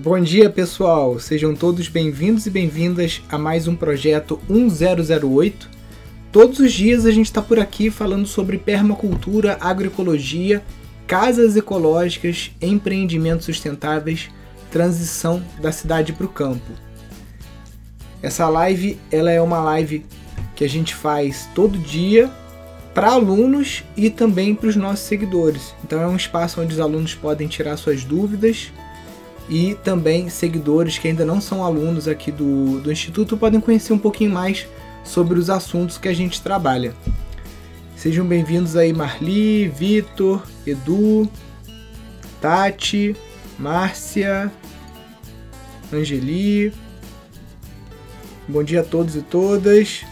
Bom dia, pessoal. Sejam todos bem-vindos e bem-vindas a mais um projeto 1008. Todos os dias a gente está por aqui falando sobre permacultura, agroecologia, casas ecológicas, empreendimentos sustentáveis, transição da cidade para o campo. Essa live ela é uma live que a gente faz todo dia para alunos e também para os nossos seguidores. Então é um espaço onde os alunos podem tirar suas dúvidas e também seguidores que ainda não são alunos aqui do, do Instituto podem conhecer um pouquinho mais sobre os assuntos que a gente trabalha. Sejam bem-vindos aí Marli, Vitor, Edu, Tati, Márcia, Angeli. Bom dia a todos e todas.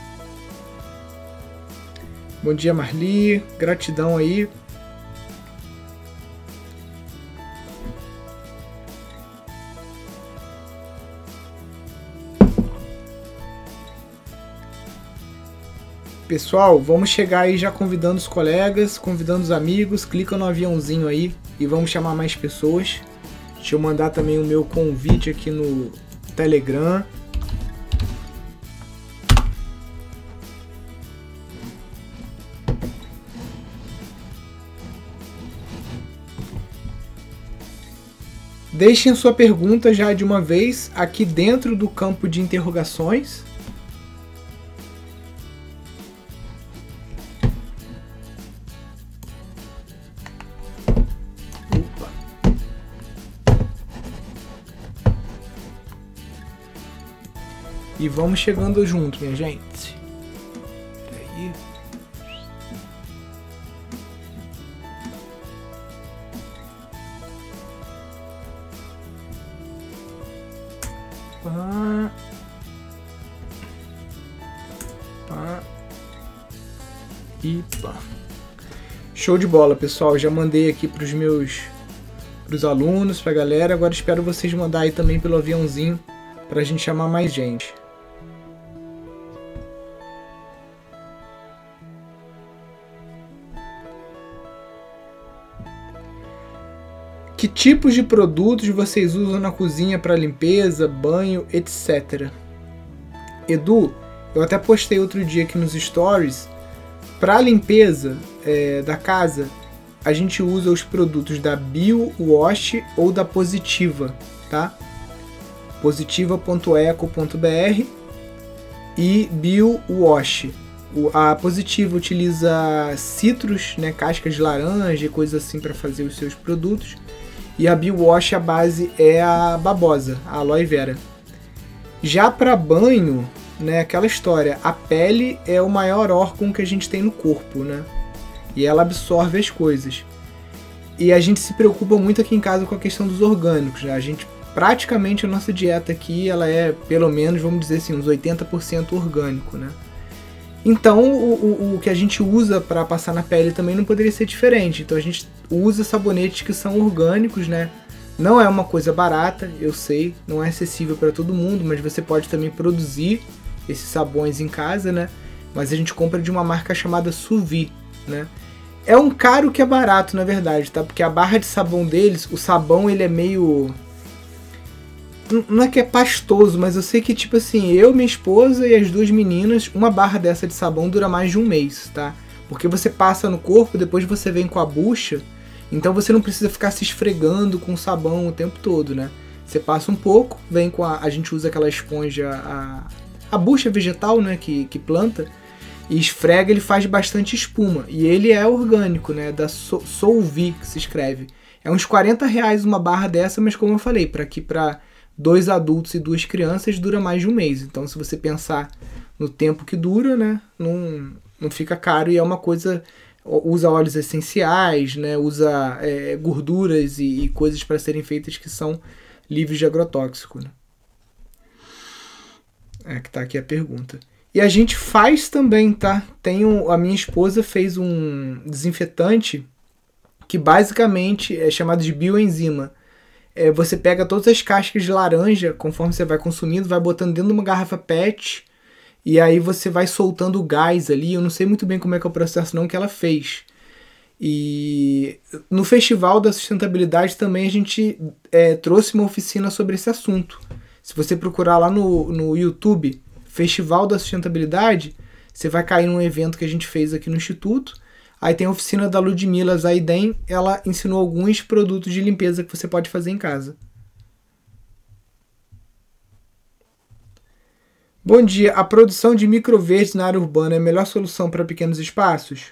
Bom dia Marli, gratidão aí Pessoal, vamos chegar aí já convidando os colegas, convidando os amigos, clica no aviãozinho aí e vamos chamar mais pessoas. Deixa eu mandar também o meu convite aqui no Telegram. Deixem sua pergunta já de uma vez aqui dentro do campo de interrogações E vamos chegando junto, minha gente. Peraí. Pá. Pá. E pá. Show de bola, pessoal. Já mandei aqui para os meus para os alunos, para a galera. Agora espero vocês mandar aí também pelo aviãozinho para a gente chamar mais gente. Que tipos de produtos vocês usam na cozinha para limpeza, banho, etc. Edu, eu até postei outro dia aqui nos stories. Para limpeza é, da casa, a gente usa os produtos da Bio Wash ou da Positiva, tá? Positiva.eco.br e Bio Wash. A Positiva utiliza citros, né, cascas de laranja e coisas assim para fazer os seus produtos. E a Biowash, a base é a babosa, a aloe vera. Já para banho, né, aquela história, a pele é o maior órgão que a gente tem no corpo, né? E ela absorve as coisas. E a gente se preocupa muito aqui em casa com a questão dos orgânicos, né? A gente praticamente a nossa dieta aqui, ela é pelo menos, vamos dizer assim, uns 80% orgânico, né? Então, o, o, o que a gente usa para passar na pele também não poderia ser diferente. Então, a gente usa sabonetes que são orgânicos, né? Não é uma coisa barata, eu sei, não é acessível para todo mundo, mas você pode também produzir esses sabões em casa, né? Mas a gente compra de uma marca chamada Suvi, né? É um caro que é barato, na verdade, tá? Porque a barra de sabão deles, o sabão ele é meio não é que é pastoso, mas eu sei que, tipo assim, eu, minha esposa e as duas meninas, uma barra dessa de sabão dura mais de um mês, tá? Porque você passa no corpo, depois você vem com a bucha, então você não precisa ficar se esfregando com sabão o tempo todo, né? Você passa um pouco, vem com a. A gente usa aquela esponja, a, a bucha vegetal, né? Que, que planta, e esfrega, ele faz bastante espuma. E ele é orgânico, né? Da Solvi, que se escreve. É uns 40 reais uma barra dessa, mas como eu falei, para aqui, para dois adultos e duas crianças dura mais de um mês. Então, se você pensar no tempo que dura, né, não, não fica caro e é uma coisa usa óleos essenciais, né, usa é, gorduras e, e coisas para serem feitas que são livres de agrotóxico. Né? É que tá aqui a pergunta. E a gente faz também, tá? Um, a minha esposa fez um desinfetante que basicamente é chamado de bioenzima é, você pega todas as cascas de laranja, conforme você vai consumindo, vai botando dentro de uma garrafa PET e aí você vai soltando o gás ali. Eu não sei muito bem como é que é o processo não que ela fez. E no Festival da Sustentabilidade também a gente é, trouxe uma oficina sobre esse assunto. Se você procurar lá no, no YouTube, Festival da Sustentabilidade, você vai cair num evento que a gente fez aqui no Instituto. Aí tem a oficina da Ludmila Zaiden, ela ensinou alguns produtos de limpeza que você pode fazer em casa. Bom dia. A produção de microverdes na área urbana é a melhor solução para pequenos espaços?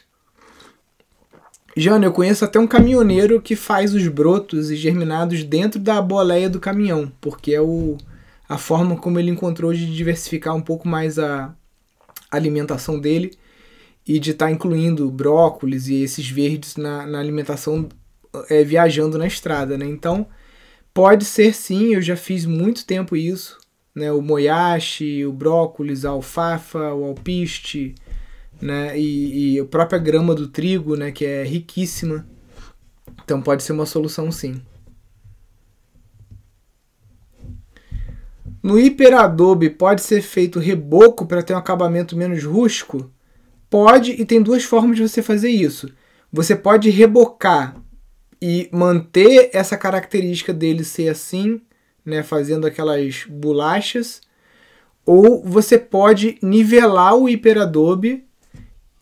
Jana, eu conheço até um caminhoneiro que faz os brotos e germinados dentro da boleia do caminhão, porque é o, a forma como ele encontrou de diversificar um pouco mais a alimentação dele e de estar tá incluindo brócolis e esses verdes na, na alimentação é, viajando na estrada, né? Então, pode ser sim, eu já fiz muito tempo isso né, o moyashi, o brócolis, a alfafa, o alpiste, né, e, e a própria grama do trigo, né, que é riquíssima. Então pode ser uma solução sim. No hiperadobe pode ser feito reboco para ter um acabamento menos rústico? Pode, e tem duas formas de você fazer isso. Você pode rebocar e manter essa característica dele ser assim, né, fazendo aquelas bolachas, ou você pode nivelar o hiperadobe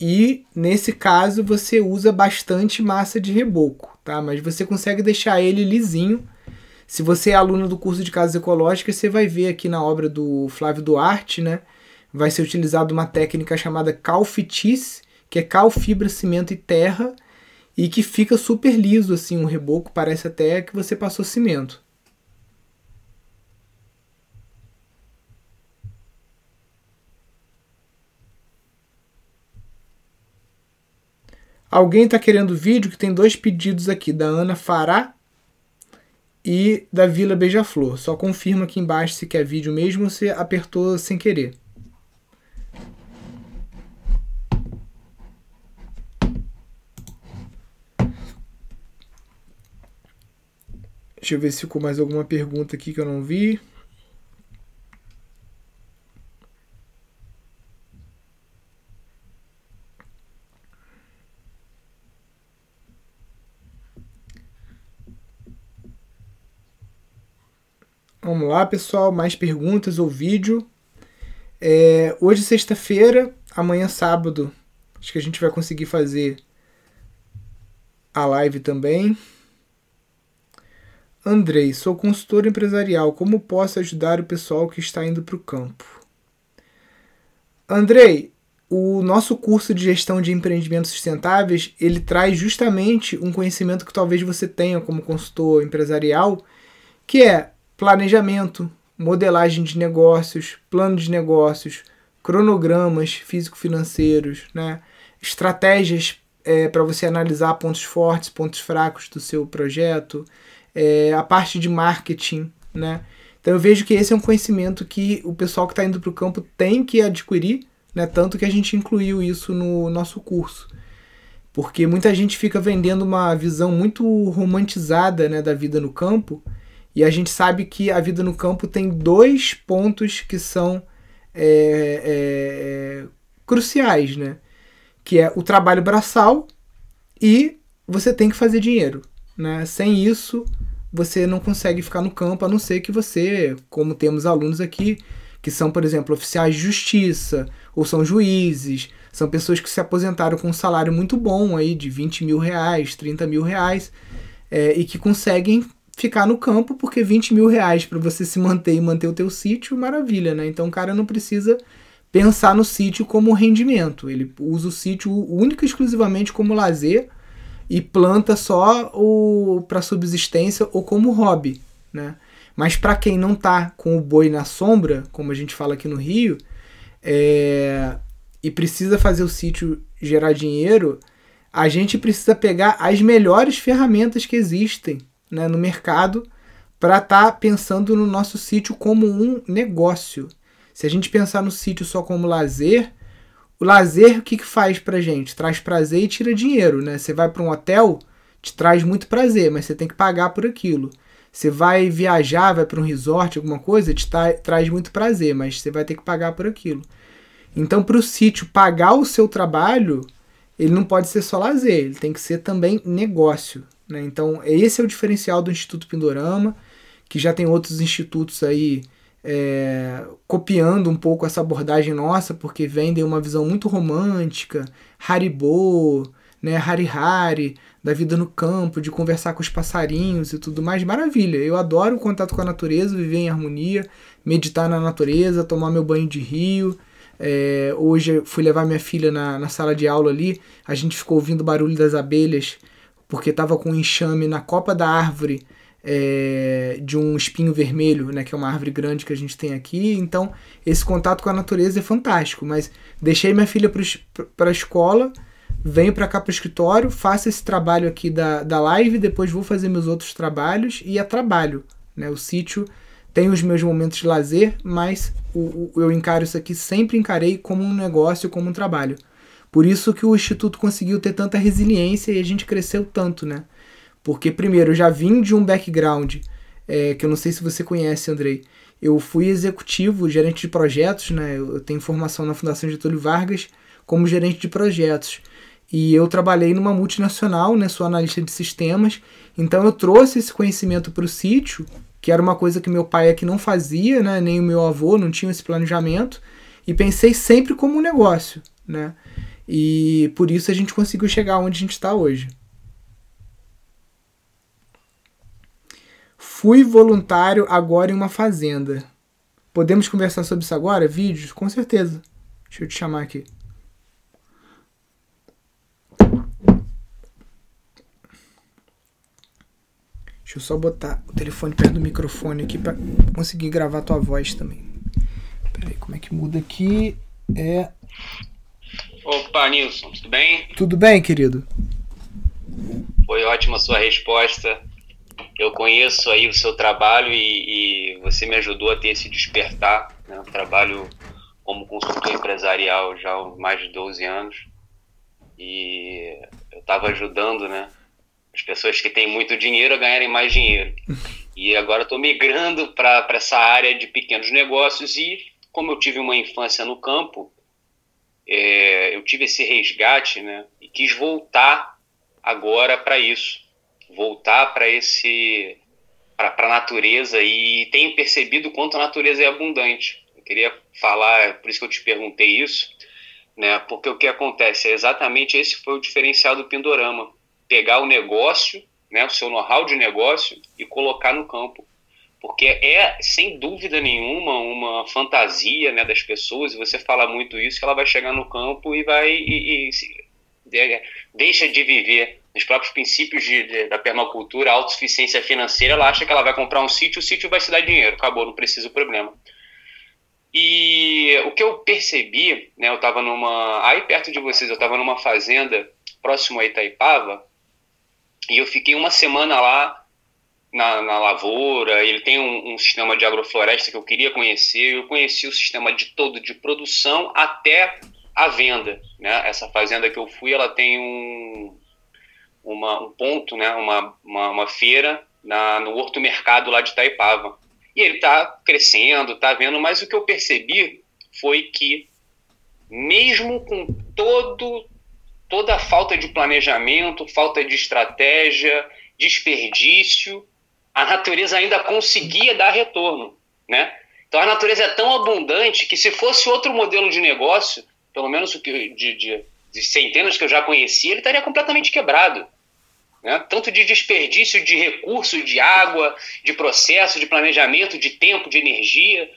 e nesse caso você usa bastante massa de reboco, tá? Mas você consegue deixar ele lisinho. Se você é aluno do curso de casas ecológicas, você vai ver aqui na obra do Flávio Duarte, né? Vai ser utilizada uma técnica chamada calfitice, que é cal, fibra, cimento e terra, e que fica super liso assim, o reboco parece até que você passou cimento. Alguém está querendo vídeo que tem dois pedidos aqui, da Ana Fará e da Vila Beija-Flor. Só confirma aqui embaixo se quer vídeo mesmo ou se apertou sem querer. Deixa eu ver se ficou mais alguma pergunta aqui que eu não vi. Vamos lá, pessoal. Mais perguntas ou vídeo. É, hoje, sexta-feira, amanhã, sábado, acho que a gente vai conseguir fazer a live também. Andrei, sou consultor empresarial. Como posso ajudar o pessoal que está indo para o campo? Andrei, o nosso curso de gestão de empreendimentos sustentáveis ele traz justamente um conhecimento que talvez você tenha como consultor empresarial, que é planejamento, modelagem de negócios, plano de negócios, cronogramas físico-financeiros, né? estratégias é, para você analisar pontos fortes, pontos fracos do seu projeto, é, a parte de marketing. Né? Então eu vejo que esse é um conhecimento que o pessoal que está indo para o campo tem que adquirir, né? tanto que a gente incluiu isso no nosso curso. Porque muita gente fica vendendo uma visão muito romantizada né, da vida no campo, e a gente sabe que a vida no campo tem dois pontos que são é, é, cruciais, né? Que é o trabalho braçal e você tem que fazer dinheiro, né? Sem isso, você não consegue ficar no campo, a não ser que você, como temos alunos aqui, que são, por exemplo, oficiais de justiça, ou são juízes, são pessoas que se aposentaram com um salário muito bom aí, de 20 mil reais, 30 mil reais, é, e que conseguem ficar no campo, porque 20 mil reais para você se manter e manter o teu sítio, maravilha, né? Então o cara não precisa pensar no sítio como rendimento. Ele usa o sítio única e exclusivamente como lazer e planta só o para subsistência ou como hobby, né? Mas para quem não tá com o boi na sombra, como a gente fala aqui no Rio, é, e precisa fazer o sítio gerar dinheiro, a gente precisa pegar as melhores ferramentas que existem né, no mercado para estar tá pensando no nosso sítio como um negócio. Se a gente pensar no sítio só como lazer, o lazer o que, que faz pra gente? Traz prazer e tira dinheiro, né? Você vai para um hotel, te traz muito prazer, mas você tem que pagar por aquilo. Você vai viajar, vai para um resort, alguma coisa, te tra traz muito prazer, mas você vai ter que pagar por aquilo. Então, para o sítio pagar o seu trabalho, ele não pode ser só lazer, ele tem que ser também negócio. Né? Então, esse é o diferencial do Instituto Pindorama, que já tem outros institutos aí é, copiando um pouco essa abordagem nossa, porque vendem uma visão muito romântica, Haribo, né, Hari Hari, da vida no campo, de conversar com os passarinhos e tudo mais. Maravilha, eu adoro o contato com a natureza, viver em harmonia, meditar na natureza, tomar meu banho de rio. É, hoje fui levar minha filha na, na sala de aula ali, a gente ficou ouvindo o barulho das abelhas, porque estava com um enxame na copa da árvore é, de um espinho vermelho, né, que é uma árvore grande que a gente tem aqui. Então, esse contato com a natureza é fantástico. Mas deixei minha filha para a escola, venho para cá para o escritório, faço esse trabalho aqui da, da live, depois vou fazer meus outros trabalhos e é trabalho. Né? O sítio tem os meus momentos de lazer, mas o, o, eu encaro isso aqui, sempre encarei como um negócio, como um trabalho. Por isso que o Instituto conseguiu ter tanta resiliência e a gente cresceu tanto, né? Porque, primeiro, eu já vim de um background é, que eu não sei se você conhece, Andrei. Eu fui executivo, gerente de projetos, né? Eu tenho formação na Fundação Getúlio Vargas como gerente de projetos. E eu trabalhei numa multinacional, né? Sou analista de sistemas. Então eu trouxe esse conhecimento para o sítio, que era uma coisa que meu pai aqui não fazia, né? Nem o meu avô não tinha esse planejamento. E pensei sempre como um negócio, né? E por isso a gente conseguiu chegar onde a gente está hoje. Fui voluntário agora em uma fazenda. Podemos conversar sobre isso agora? Vídeos? Com certeza. Deixa eu te chamar aqui. Deixa eu só botar o telefone perto do microfone aqui para conseguir gravar tua voz também. Peraí, como é que muda aqui? É. Opa, Nilson, tudo bem? Tudo bem, querido? Foi ótima sua resposta eu conheço aí o seu trabalho e, e você me ajudou a ter esse despertar. Né? Eu trabalho como consultor empresarial já há mais de 12 anos e eu estava ajudando né, as pessoas que têm muito dinheiro a ganharem mais dinheiro. E agora estou migrando para essa área de pequenos negócios e como eu tive uma infância no campo, é, eu tive esse resgate né, e quis voltar agora para isso voltar para esse para a natureza e tenho percebido quanto a natureza é abundante. Eu queria falar, por isso que eu te perguntei isso, né? Porque o que acontece é exatamente esse foi o diferencial do Pindorama, pegar o negócio, né, o seu know-how de negócio e colocar no campo. Porque é, sem dúvida nenhuma, uma fantasia né, das pessoas, e você fala muito isso, que ela vai chegar no campo e vai e, e, deixa de viver nos próprios princípios de, de, da permacultura, a autossuficiência financeira, ela acha que ela vai comprar um sítio, o sítio vai se dar dinheiro, acabou, não precisa o problema. E o que eu percebi, né, eu estava numa. Aí perto de vocês, eu estava numa fazenda próximo a Itaipava, e eu fiquei uma semana lá na, na lavoura. Ele tem um, um, sistema de agrofloresta que eu queria conhecer. Eu conheci o sistema de todo de produção até a venda. Né? Essa fazenda que eu fui, ela tem um, uma, um ponto, né, uma, uma, uma feira na, no Horto Mercado lá de Itaipava. E ele está crescendo, está vendo, mas o que eu percebi foi que, mesmo com todo, toda a falta de planejamento, falta de estratégia, desperdício, a natureza ainda conseguia dar retorno. Né? Então a natureza é tão abundante que, se fosse outro modelo de negócio, pelo menos o que de, de, de centenas que eu já conheci, ele estaria completamente quebrado. Né? Tanto de desperdício de recursos, de água, de processo, de planejamento, de tempo, de energia.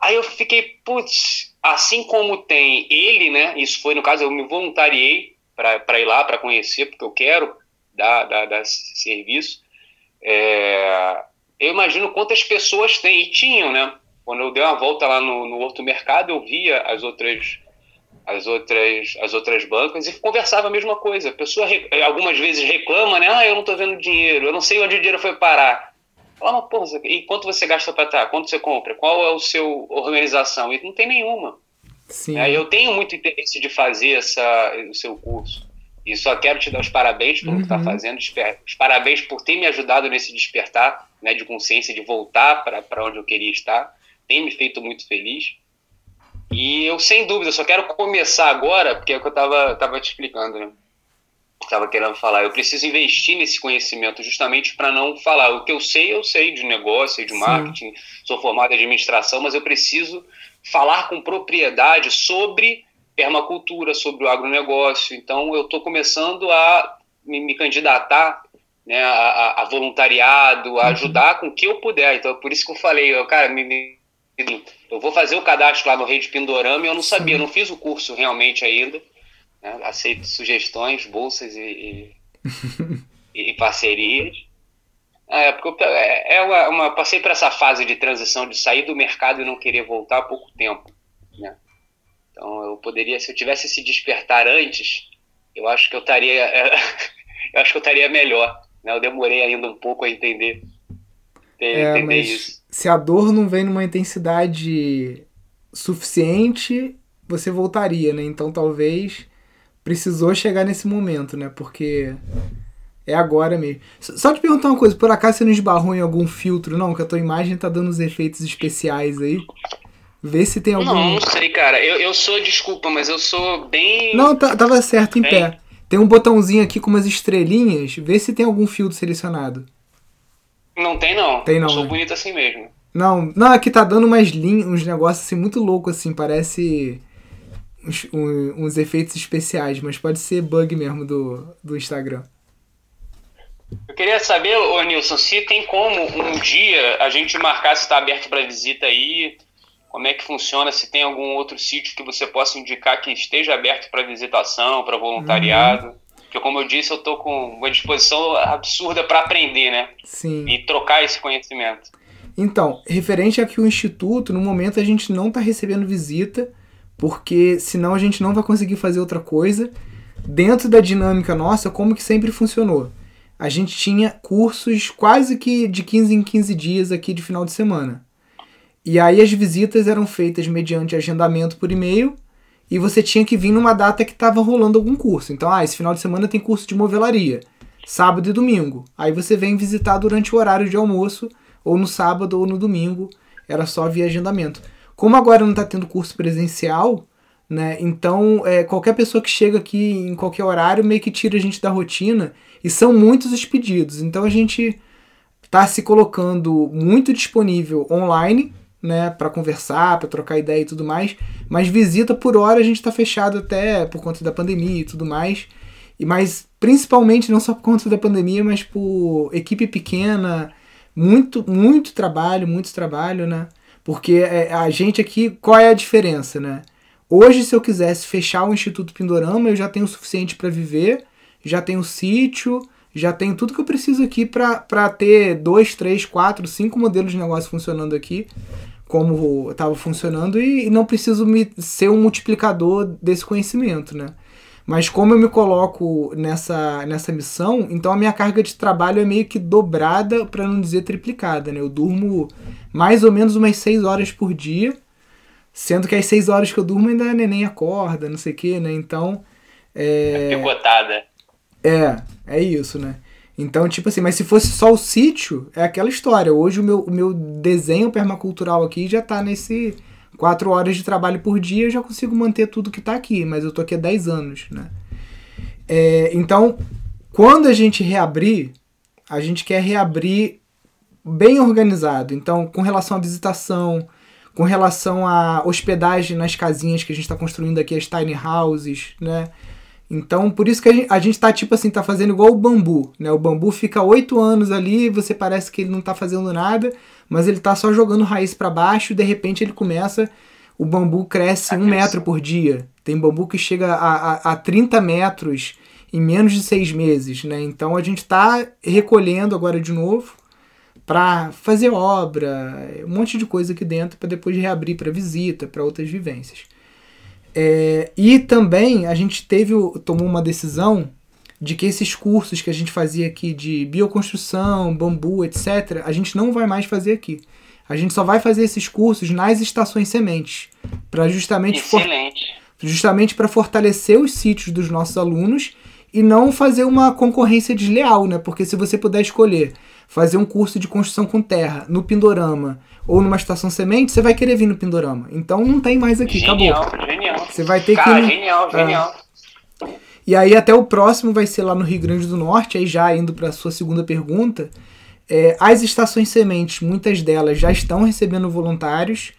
Aí eu fiquei, putz, assim como tem ele, né? Isso foi no caso, eu me voluntariei para ir lá, para conhecer, porque eu quero dar, dar, dar serviço. É, eu imagino quantas pessoas tem, e tinham, né? Quando eu dei uma volta lá no, no outro mercado, eu via as outras as outras, as outras bancas e conversava a mesma coisa. A pessoa algumas vezes reclama, né? Ah, eu não estou vendo dinheiro, eu não sei onde o dinheiro foi parar. Fala, mas, porra, e quanto você gasta para estar? Quanto você compra? Qual é o seu organização? E não tem nenhuma. Sim. É, eu tenho muito interesse de fazer essa, o seu curso. E só quero te dar os parabéns por tá uhum. estar fazendo, os parabéns por ter me ajudado nesse despertar né, de consciência, de voltar para onde eu queria estar. Tem me feito muito feliz. E eu, sem dúvida, só quero começar agora, porque é o que eu estava tava te explicando, né? Estava querendo falar. Eu preciso investir nesse conhecimento justamente para não falar. O que eu sei, eu sei de negócio, de marketing, Sim. sou formado em administração, mas eu preciso falar com propriedade sobre permacultura, sobre o agronegócio. Então, eu estou começando a me, me candidatar né, a, a, voluntariado, a uhum. ajudar com o que eu puder. Então, por isso que eu falei, eu, cara, me, me, eu vou fazer o cadastro lá no Rede Pindorama e eu não sabia, eu não fiz o curso realmente ainda. Né, aceito sugestões, bolsas e, e, e parcerias. É, porque eu, é, é uma, uma, passei por essa fase de transição de sair do mercado e não querer voltar há pouco tempo. Né? Então eu poderia, se eu tivesse esse despertar antes, eu acho que eu estaria, eu acho que eu estaria melhor. Né? Eu demorei ainda um pouco a entender, é, entender isso. Se a dor não vem numa intensidade suficiente, você voltaria, né? Então talvez precisou chegar nesse momento, né? Porque é agora mesmo. Só te perguntar uma coisa, por acaso você não esbarrou em algum filtro, não? Que a tua imagem tá dando uns efeitos especiais aí. Vê se tem algum. Não, não sei, cara. Eu, eu sou, desculpa, mas eu sou bem. Não, tá, tava certo, em bem... pé. Tem um botãozinho aqui com umas estrelinhas. Vê se tem algum filtro selecionado. Não tem, não. Tem, não. Eu sou né? bonito assim mesmo. Não, não, aqui tá dando umas linhas, uns negócios assim muito loucos, assim. Parece uns, um, uns efeitos especiais, mas pode ser bug mesmo do, do Instagram. Eu queria saber, ô Nilson, se tem como um dia a gente marcar se está aberto para visita aí como é que funciona, se tem algum outro sítio que você possa indicar que esteja aberto para visitação, para voluntariado. Uhum. Porque, como eu disse, eu estou com uma disposição absurda para aprender, né? Sim. E trocar esse conhecimento. Então, referente a que o Instituto, no momento a gente não está recebendo visita, porque senão a gente não vai conseguir fazer outra coisa. Dentro da dinâmica nossa, como que sempre funcionou? A gente tinha cursos quase que de 15 em 15 dias aqui de final de semana. E aí as visitas eram feitas mediante agendamento por e-mail e você tinha que vir numa data que estava rolando algum curso. Então, ah, esse final de semana tem curso de movelaria, sábado e domingo. Aí você vem visitar durante o horário de almoço, ou no sábado ou no domingo, era só via agendamento. Como agora não está tendo curso presencial, né? Então, é, qualquer pessoa que chega aqui em qualquer horário meio que tira a gente da rotina e são muitos os pedidos. Então a gente está se colocando muito disponível online né, para conversar, para trocar ideia e tudo mais. Mas visita por hora a gente está fechado até por conta da pandemia e tudo mais. E mas principalmente não só por conta da pandemia, mas por equipe pequena, muito muito trabalho, muito trabalho, né? Porque é, a gente aqui, qual é a diferença, né? Hoje, se eu quisesse fechar o Instituto Pindorama, eu já tenho o suficiente para viver, já tenho sítio, já tenho tudo que eu preciso aqui para ter dois, três, quatro, cinco modelos de negócio funcionando aqui como estava funcionando e, não preciso me, ser um multiplicador desse conhecimento, né? Mas como eu me coloco nessa, nessa missão, então a minha carga de trabalho é meio que dobrada, para não dizer triplicada, né? Eu durmo mais ou menos umas 6 horas por dia, sendo que as 6 horas que eu durmo ainda a neném acorda, não sei o que, né? Então... É... é picotada. É, é isso, né? Então, tipo assim, mas se fosse só o sítio, é aquela história. Hoje o meu, o meu desenho permacultural aqui já tá nesse quatro horas de trabalho por dia, eu já consigo manter tudo que tá aqui, mas eu tô aqui há 10 anos, né? É, então, quando a gente reabrir, a gente quer reabrir bem organizado. Então, com relação à visitação, com relação à hospedagem nas casinhas que a gente está construindo aqui, as tiny houses, né? Então, por isso que a gente, a gente tá, tipo assim, tá fazendo igual o bambu, né? O bambu fica oito anos ali, você parece que ele não tá fazendo nada, mas ele tá só jogando raiz para baixo, e de repente ele começa, o bambu cresce um metro por dia. Tem bambu que chega a, a, a 30 metros em menos de seis meses, né? Então a gente tá recolhendo agora de novo para fazer obra, um monte de coisa aqui dentro para depois reabrir para visita, para outras vivências. É, e também a gente teve tomou uma decisão de que esses cursos que a gente fazia aqui de bioconstrução, bambu, etc., a gente não vai mais fazer aqui. A gente só vai fazer esses cursos nas estações sementes, para justamente for, justamente para fortalecer os sítios dos nossos alunos e não fazer uma concorrência desleal, né? Porque se você puder escolher fazer um curso de construção com terra no Pindorama ou numa estação semente, você vai querer vir no Pindorama. Então não tem mais aqui, genial, acabou. Genial, Você vai ter Cara, que. ir no- genial, É. genial. E aí até o próximo vai ser lá no Rio Grande do Norte, aí já indo para a sua segunda pergunta. É, as estações sementes, muitas delas já estão recebendo voluntários.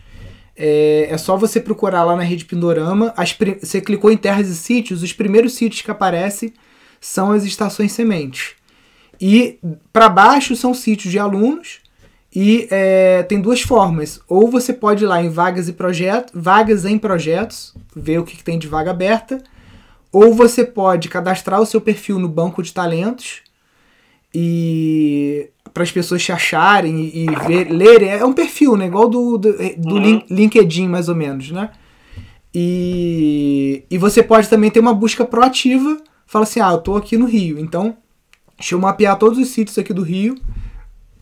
É, é só você procurar lá na rede Pindorama. As você clicou em terras e sítios, os primeiros sítios que aparecem são as estações sementes. E para baixo são sítios de alunos. E é, tem duas formas. Ou você pode ir lá em vagas e projetos, vagas em projetos, ver o que, que tem de vaga aberta. Ou você pode cadastrar o seu perfil no banco de talentos e para as pessoas te acharem e, e ver, lerem. É um perfil, né? Igual do, do, do Uhum. Lin- LinkedIn, mais ou menos, né? E, e você pode também ter uma busca proativa. Fala assim, ah, eu tô aqui no Rio, então deixa eu mapear todos os sítios aqui do Rio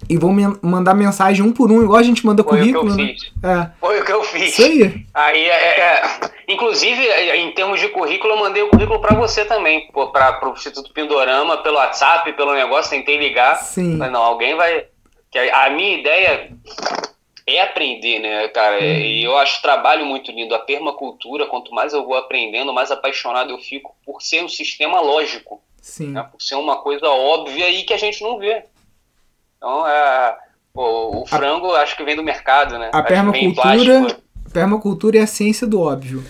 e vou men- mandar mensagem um por um, igual a gente manda Foi o que eu currículo, né? fiz. É, Foi o que eu fiz. isso aí. Aí, é, é, inclusive, é, em termos de currículo, eu mandei o currículo para você também, para o Instituto Pindorama, pelo WhatsApp, pelo negócio, tentei ligar. Sim. Mas não, alguém vai. a minha ideia é aprender, né, cara? Uhum. E eu acho trabalho muito lindo. A permacultura, quanto mais eu vou aprendendo, mais apaixonado eu fico por ser um sistema lógico, Sim. né? por ser uma coisa óbvia e que a gente não vê. Então, é, pô, o frango acho que vem do mercado, né? A Acho permacultura, plástico. permacultura é a ciência do óbvio.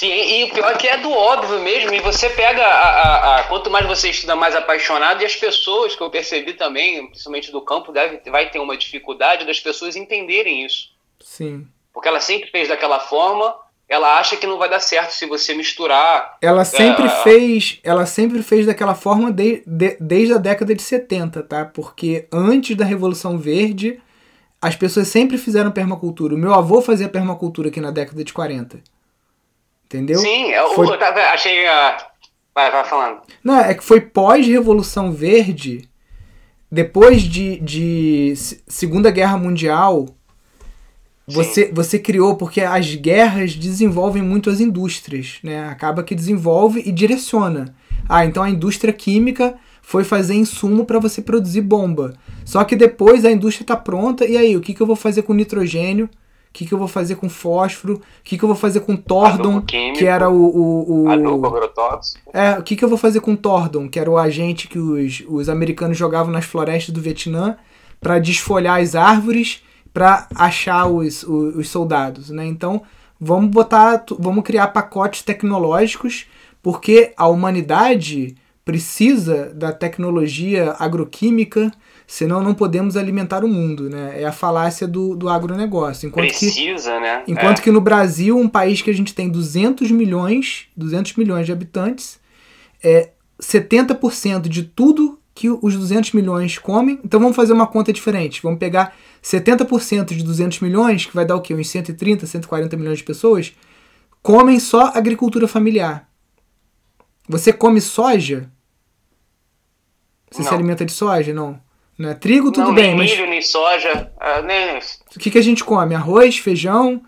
Sim, e o pior é que é do óbvio mesmo, e você pega a, a- a- quanto mais você estuda, mais apaixonado, e as pessoas, que eu percebi também, principalmente do campo, deve, vai ter uma dificuldade das pessoas entenderem isso. Sim. Porque ela sempre fez daquela forma, ela acha que não vai dar certo se você misturar. Ela sempre É. fez, ela sempre fez daquela forma de- de- desde a década de 70, tá? Porque antes da Revolução Verde, as pessoas sempre fizeram permacultura. O meu avô fazia permacultura aqui na década de 40. Entendeu? Sim, eu, Foi- eu tava- achei. ah, vai, vai falando. Não, é que foi pós-Revolução Verde, depois de, de Se- Segunda Guerra Mundial, você, você criou, porque as guerras desenvolvem muito as indústrias, né? Acaba que desenvolve e direciona. Ah, então a indústria química foi fazer insumo para você produzir bomba. Só que depois a indústria está pronta, e aí, o que, que eu vou fazer com nitrogênio? O que, que eu vou fazer com fósforo? O que, que eu vou fazer com tordon, químico, que era o, o, o, Adubo agrotóxico. é, o que, que eu vou fazer com Tordon, que era o agente que os, os americanos jogavam nas florestas do Vietnã para desfolhar as árvores para achar os, os, os soldados, né? Então, vamos botar, vamos criar pacotes tecnológicos, porque a humanidade precisa da tecnologia agroquímica, senão não podemos alimentar o mundo, né? É a falácia do, do agronegócio. Enquanto que Precisa, né? Enquanto É. que no Brasil, um país que a gente tem 200 milhões, 200 milhões de habitantes, é 70% de tudo que os 200 milhões comem. Então vamos fazer uma conta diferente. Vamos pegar 70% de 200 milhões, que vai dar o quê? Uns 130, 140 milhões de pessoas, comem só agricultura familiar. Você come soja? Você se Não. alimenta de soja? Não. Não é trigo, tudo não, bem, nem mas milho, nem soja, ah, nem. o que, que a gente come? Arroz, feijão.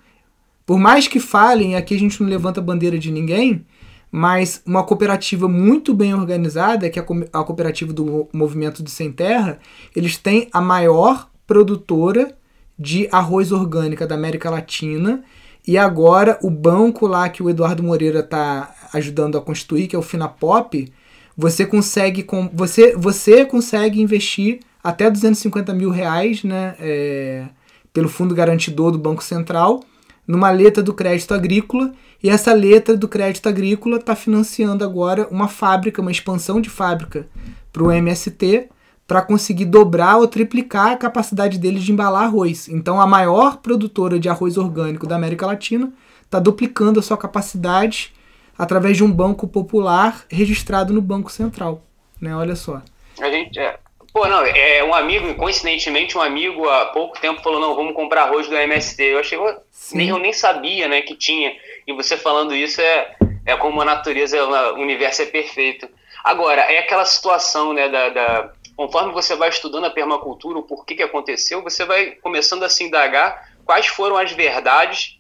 Por mais que falem, aqui a gente não levanta bandeira de ninguém, mas uma cooperativa muito bem organizada, que é a co- a cooperativa do Mo- Movimento de Sem Terra, eles têm a maior produtora de arroz orgânica da América Latina. E agora o banco lá que o Eduardo Moreira está ajudando a constituir, que é o Finapop, você consegue, com, você, você consegue investir até 250 mil reais né, é, pelo fundo garantidor do Banco Central numa letra do crédito agrícola e essa letra do crédito agrícola está financiando agora uma fábrica, uma expansão de fábrica para o MST para conseguir dobrar ou triplicar a capacidade deles de embalar arroz. Então a maior produtora de arroz orgânico da América Latina está duplicando a sua capacidade através de um banco popular registrado no Banco Central. Né? Olha só. A gente. É, pô, não, é um amigo, coincidentemente, um amigo há pouco tempo falou: não, vamos comprar arroz do MST. Eu achei. "Ué, Sim. Nem, eu nem sabia né, que tinha. E você falando isso é, é como a natureza, o universo é perfeito. Agora, é aquela situação, né, da, da- conforme você vai estudando a permacultura, o porquê que aconteceu, você vai começando a se indagar quais foram as verdades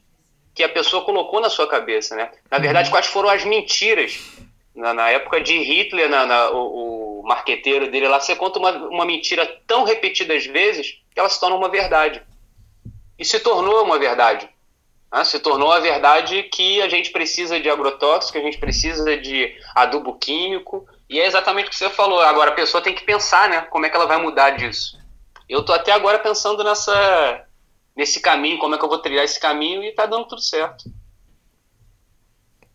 que a pessoa colocou na sua cabeça, né? Na verdade, quais foram as mentiras na, na época de Hitler, na, na, o, o marqueteiro dele lá, você conta uma, uma mentira tão repetidas vezes que ela se torna uma verdade. E se tornou uma verdade. Né? Se tornou a verdade que a gente precisa de agrotóxico, que a gente precisa de adubo químico, e é exatamente o que você falou. Agora a pessoa tem que pensar, né? Como é que ela vai mudar disso. Eu tô até agora pensando nessa, nesse caminho, como é que eu vou trilhar esse caminho, e tá dando tudo certo.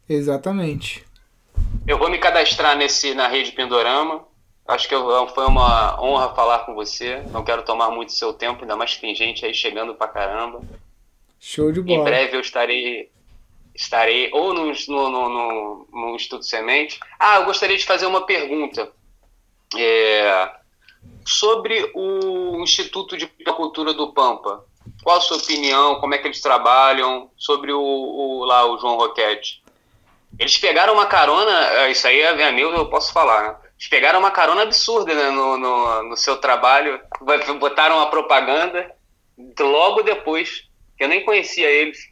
Exatamente. Eu vou me cadastrar nesse na rede Pindorama. Acho que eu, foi uma honra falar com você. Não quero tomar muito seu tempo, ainda mais que tem gente aí chegando pra caramba. Show de bola. Em breve eu estarei estarei ou no, no, no, no Instituto Semente. Ah, eu gostaria de fazer uma pergunta. É, sobre o Instituto de Cultura do Pampa. Qual a sua opinião? Como é que eles trabalham? Sobre o, o lá o João Roquete. Eles pegaram uma carona, é, isso aí é meu, eu posso falar, né? Eles pegaram uma carona absurda né, no, no, no seu trabalho, botaram a propaganda logo depois, que eu nem conhecia eles.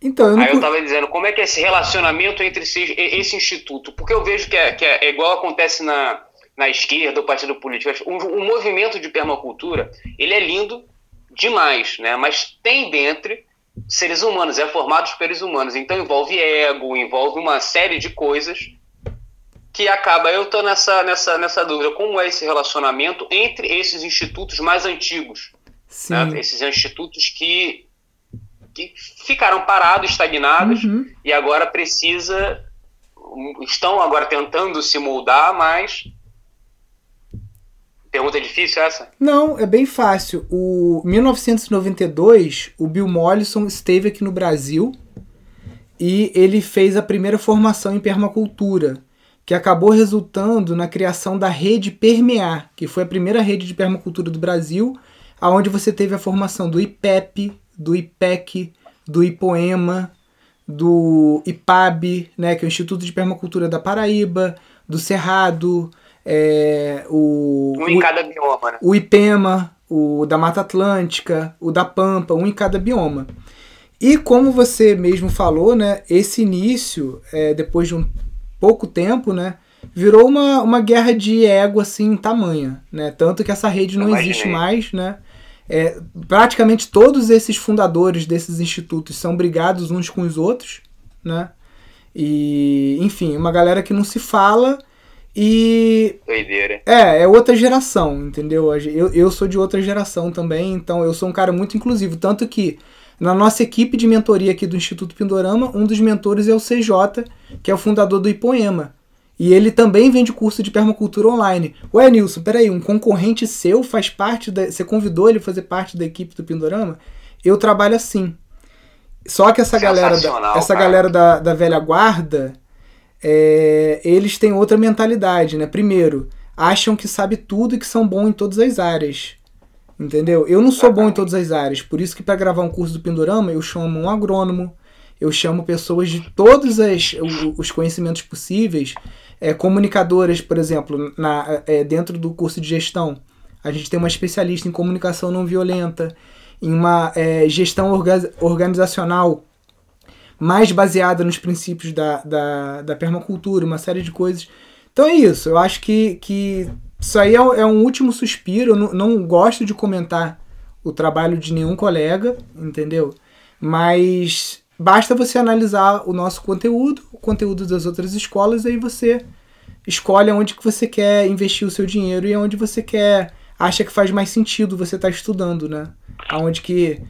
Então, eu. Aí eu estava dizendo, como é que é esse relacionamento entre esse, esse instituto? Porque eu vejo que é, que é igual acontece na, na esquerda, o partido político. O, o movimento de permacultura, ele é lindo demais, né? Mas tem dentro seres humanos, é formado por seres humanos. Então envolve ego, envolve uma série de coisas que acaba. Eu estou nessa, nessa, nessa dúvida: como é esse relacionamento entre esses institutos mais antigos? Né? Esses institutos que, que ficaram parados, estagnados, uhum. e agora precisa. Estão agora tentando se moldar, mas Pergunta difícil essa? Não, é bem fácil. O 1992, o Bill Mollison esteve aqui no Brasil e ele fez a primeira formação em permacultura, que acabou resultando na criação da rede Permear, que foi a primeira rede de permacultura do Brasil, aonde você teve a formação do IPEP, do IPEC, do IPOEMA, do IPAB, né, que é o Instituto de Permacultura da Paraíba, do Cerrado, é, o, um em cada bioma, né? O IPEMA, o da Mata Atlântica, o da Pampa, um em cada bioma. E como você mesmo falou, né, esse início, é, depois de um pouco tempo, né, virou uma, uma guerra de ego assim tamanha, né? Tanto que essa rede não Imaginei. existe mais, né? É, praticamente todos esses fundadores desses institutos são brigados uns com os outros, né? E, enfim, uma galera que não se fala e. Doideira. É, é outra geração, entendeu? Eu, eu sou de outra geração também, então eu sou um cara muito inclusivo. Tanto que na nossa equipe de mentoria aqui do Instituto Pindorama, um dos mentores é o CJ, que é o fundador do Ipoema. E ele também vende curso de permacultura online. Ué, Nilson, peraí, um concorrente seu faz parte da. Você convidou ele a fazer parte da equipe do Pindorama? Eu trabalho assim. Só que essa galera, da, essa galera da, da velha guarda, é, eles têm outra mentalidade, né? Primeiro, acham que sabe tudo e que são bons em todas as áreas. Entendeu? Eu não sou bom em todas as áreas, por isso que para gravar um curso do Pindorama eu chamo um agrônomo, eu chamo pessoas de todos as, os conhecimentos possíveis, é, comunicadoras, por exemplo, na, é, dentro do curso de gestão. A gente tem uma especialista em comunicação não violenta, em uma é, gestão orga organizacional mais baseada nos princípios da, da, da permacultura, uma série de coisas. Então é isso, eu acho que, que isso aí é, é um último suspiro. Eu não, não gosto de comentar o trabalho de nenhum colega, entendeu? Mas basta você analisar o nosso conteúdo, o conteúdo das outras escolas, aí você escolhe onde que você quer investir o seu dinheiro e onde você quer acha que faz mais sentido você estar tá estudando, né? Aonde que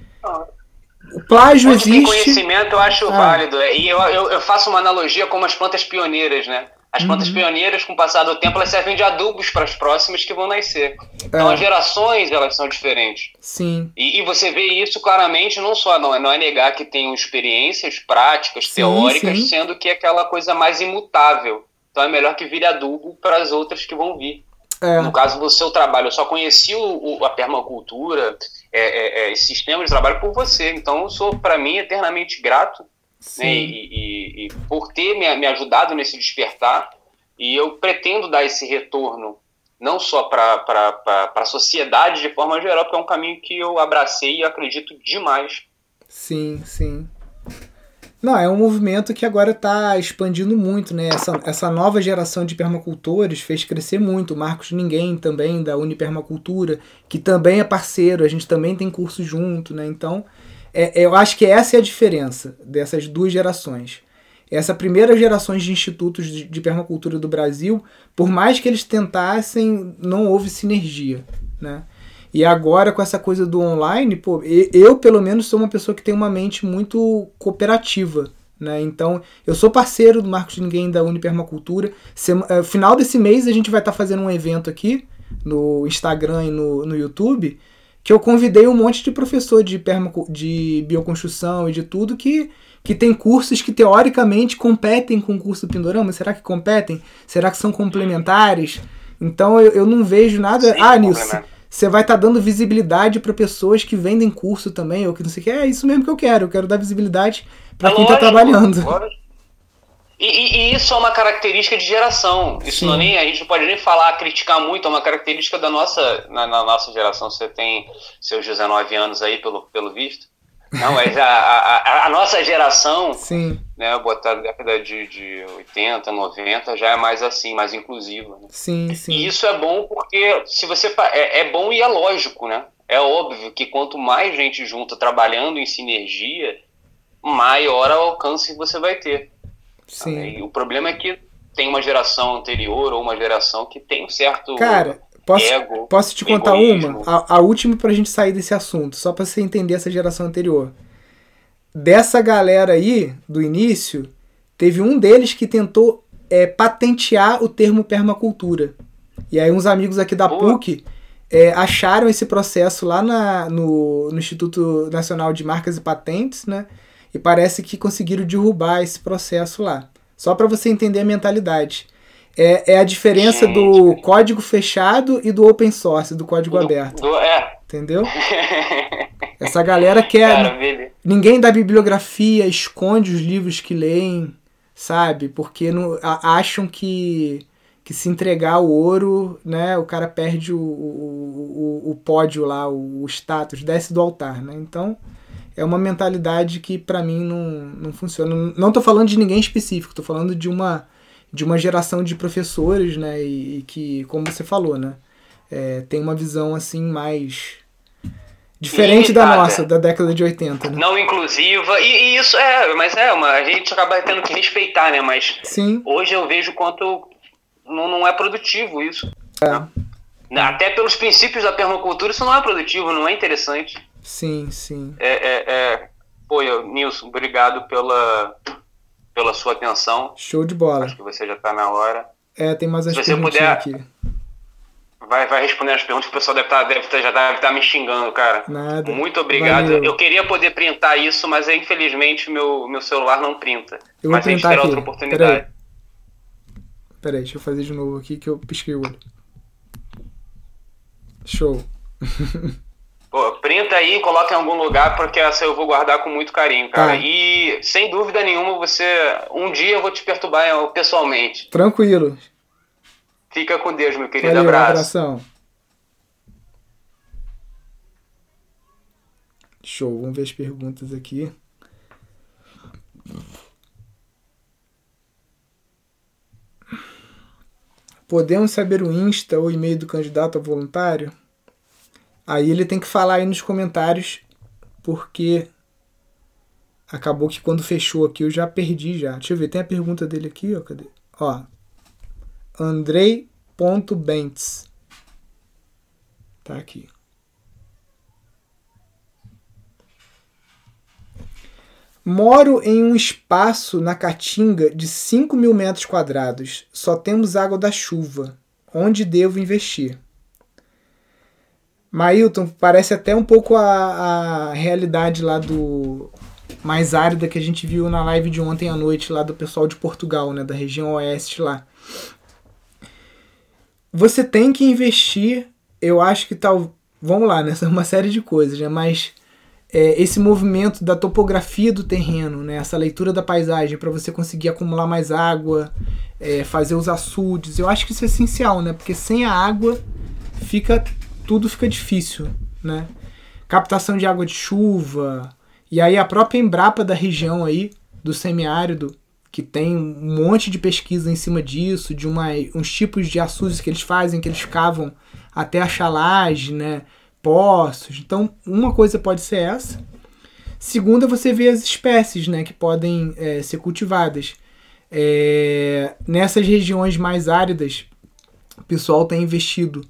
o plágio Onde existe. Tem conhecimento eu acho ah. válido. É, e eu, eu, eu, faço uma analogia como as plantas pioneiras, né? As uhum. plantas pioneiras, com o passar do tempo, elas servem de adubos para as próximas que vão nascer. Então, é. as gerações, elas são diferentes. Sim. E, e, você vê isso claramente, não só, não é, não é negar que tem experiências práticas, sim, teóricas, sim. sendo que é aquela coisa mais imutável. Então, é melhor que vire adubo para as outras que vão vir. É. No caso do seu trabalho, eu só conheci o, o, a permacultura, é, é, é, esse sistema de trabalho por você. Então, eu sou, para mim, eternamente grato né, e, e, e, por ter me, me ajudado nesse despertar. E eu pretendo dar esse retorno não só para a sociedade de forma geral, porque é um caminho que eu abracei e acredito demais. Sim, sim. Não, é um movimento que agora está expandindo muito, né? Essa, essa nova geração de permacultores fez crescer muito. O Marcos Ninguém também, da Unipermacultura, que também é parceiro, a gente também tem curso junto, né? Então, é, eu acho que essa é a diferença dessas duas gerações. Essa primeira geração de institutos de, de permacultura do Brasil, por mais que eles tentassem, não houve sinergia, né? E agora, com essa coisa do online, pô, eu, pelo menos, sou uma pessoa que tem uma mente muito cooperativa. Né? Então, eu sou parceiro do Marcos Ninguém da Unipermacultura. Sema, uh, final desse mês, a gente vai estar tá fazendo um evento aqui no Instagram e no, no YouTube que eu convidei um monte de professor de, permacu de bioconstrução e de tudo que, que tem cursos que teoricamente competem com o curso Pindorama. Será que competem? Será que são complementares? Então eu, eu não vejo nada. Sim, ah, Nilson, você vai estar tá dando visibilidade para pessoas que vendem curso também, ou que não sei o que. É isso mesmo que eu quero. Eu quero dar visibilidade para é quem está trabalhando. E, e, e, isso é uma característica de geração. Isso não é nem, a gente não pode nem falar, criticar muito, é uma característica da nossa, na, na nossa geração. Você tem seus 19 anos aí, pelo, pelo visto. Não, mas a, a, a, nossa geração, Sim. né, botar década de, de 80, 90, já é mais assim, mais inclusiva. Né? Sim, sim. E isso é bom porque se você é, é bom e é lógico, né? É óbvio que quanto mais gente junta trabalhando em sinergia, maior alcance você vai ter. Sim. E o problema é que tem uma geração anterior ou uma geração que tem um certo Cara, Posso, ego, posso te contar egoísmo. uma? A, a última pra gente sair desse assunto, só pra você entender essa geração anterior. Dessa galera aí, do início, teve um deles que tentou é, patentear o termo permacultura. E aí uns amigos aqui da PUC é, acharam esse processo lá na, no, no Instituto Nacional de Marcas e Patentes, né? E parece que conseguiram derrubar esse processo lá. Só para você entender a mentalidade. É, é a diferença Gente. do código fechado e do open source, do código do, aberto. Do, é. Entendeu? Essa galera quer. Cara, ninguém da bibliografia esconde os livros que leem, sabe? Porque não, a, acham que, que se entregar o ouro, né, o cara perde o, o, o, o pódio lá, o, o status, desce do altar, né? Então é uma mentalidade que para mim não, não funciona. Não tô falando de ninguém específico, tô falando de uma de uma geração de professores, né, e, e que, como você falou, né, é, tem uma visão assim mais diferente da nossa, da década de 80, né? Não inclusiva, e, e, isso é, mas é, uma, a gente acaba tendo que respeitar, né, mas Sim. hoje eu vejo quanto não, não é produtivo isso. É. Até pelos princípios da permacultura, isso não é produtivo, não é interessante. Sim, sim. É, é, é... Pô, Nilson, obrigado pela, pela sua atenção. Show de bola. Acho que você já está na hora. É, tem mais as Se você puder, aqui. Vai, vai responder as perguntas que o pessoal deve tá, deve tá, já deve estar tá me xingando, cara. Nada. Muito obrigado. Valeu. Eu queria poder printar isso, mas infelizmente meu, meu celular não printa. Eu mas vou a gente terá outra oportunidade. Peraí. Peraí, deixa eu fazer de novo aqui que eu pisquei o olho. Show. Pô, printa aí e coloca em algum lugar, porque essa eu vou guardar com muito carinho, cara. Tá. E sem dúvida nenhuma, você. Um dia eu vou te perturbar pessoalmente. Tranquilo. Fica com Deus, meu querido. Valeu, abraço. abração. Show, vamos ver as perguntas aqui. Podemos saber o Insta ou e-mail do candidato a voluntário? Aí ele tem que falar aí nos comentários, porque acabou que quando fechou aqui eu já perdi já. Deixa eu ver, tem a pergunta dele aqui, ó, cadê? Ó, Andrei.bentes. Tá aqui. Moro em um espaço na Caatinga de 5 mil metros quadrados. Só temos água da chuva. Onde devo investir? Mailton, parece até um pouco a, a realidade lá do mais árida que a gente viu na live de ontem à noite lá do pessoal de Portugal, né, da região oeste lá. Você tem que investir, eu acho que tal, vamos lá, né, uma série de coisas, né, mas é, esse movimento da topografia do terreno, né, essa leitura da paisagem para você conseguir acumular mais água, é, fazer os açudes, eu acho que isso é essencial, né, porque sem a água fica tudo fica difícil, né? Captação de água de chuva, e aí a própria Embrapa da região aí do semiárido, que tem um monte de pesquisa em cima disso, de uma, uns tipos de açudes que eles fazem, que eles cavam até a chalage, né? Poços. Então, uma coisa pode ser essa. Segunda, você vê as espécies né, que podem é, ser cultivadas. É, nessas regiões mais áridas, o pessoal tem investido.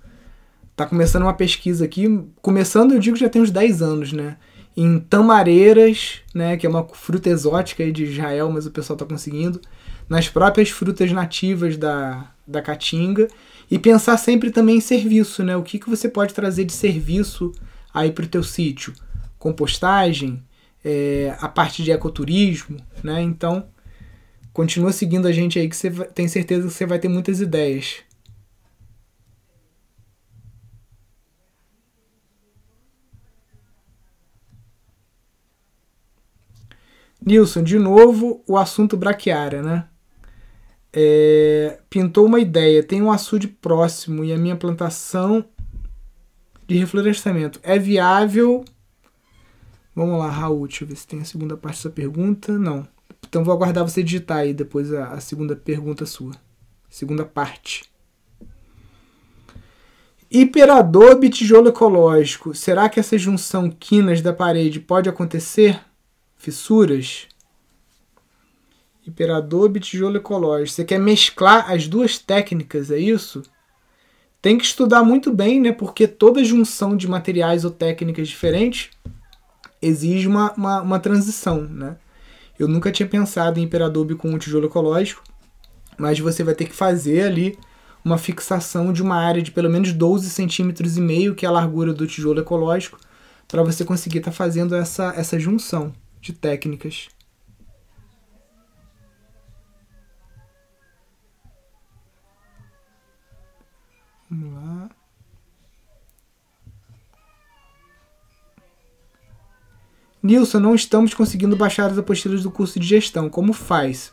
Está começando uma pesquisa aqui, começando eu digo já tem uns 10 anos, né? Em tamareiras, né, que é uma fruta exótica de Israel, mas o pessoal está conseguindo. Nas próprias frutas nativas da, da caatinga. E pensar sempre também em serviço, né? O que, que você pode trazer de serviço aí para o teu sítio? Compostagem, é, a parte de ecoturismo, né? Então, Continua seguindo a gente aí que você tem certeza que você vai ter muitas ideias. Nilson, de novo o assunto braquiária, né? É, pintou uma ideia. Tem um açude próximo e a minha plantação de reflorestamento é viável? Vamos lá, Raul, deixa eu ver se tem a segunda parte dessa pergunta. Não. Então vou aguardar você digitar aí depois a, a segunda pergunta sua. Segunda parte. Hiperadobe tijolo ecológico. Será que essa junção quinas da parede pode acontecer? Fissuras? Hiperadobe tijolo ecológico. Você quer mesclar as duas técnicas, é isso? Tem que estudar muito bem, né? Porque toda junção de materiais ou técnicas diferentes exige uma, uma, uma transição, né? Eu nunca tinha pensado em Imperadobe com tijolo ecológico, mas você vai ter que fazer ali uma fixação de uma área de pelo menos 12 centímetros e meio, que é a largura do tijolo ecológico, para você conseguir estar tá fazendo essa, essa junção de técnicas. Vamos lá. Nilson, não estamos conseguindo baixar as apostilas do curso de gestão. Como faz?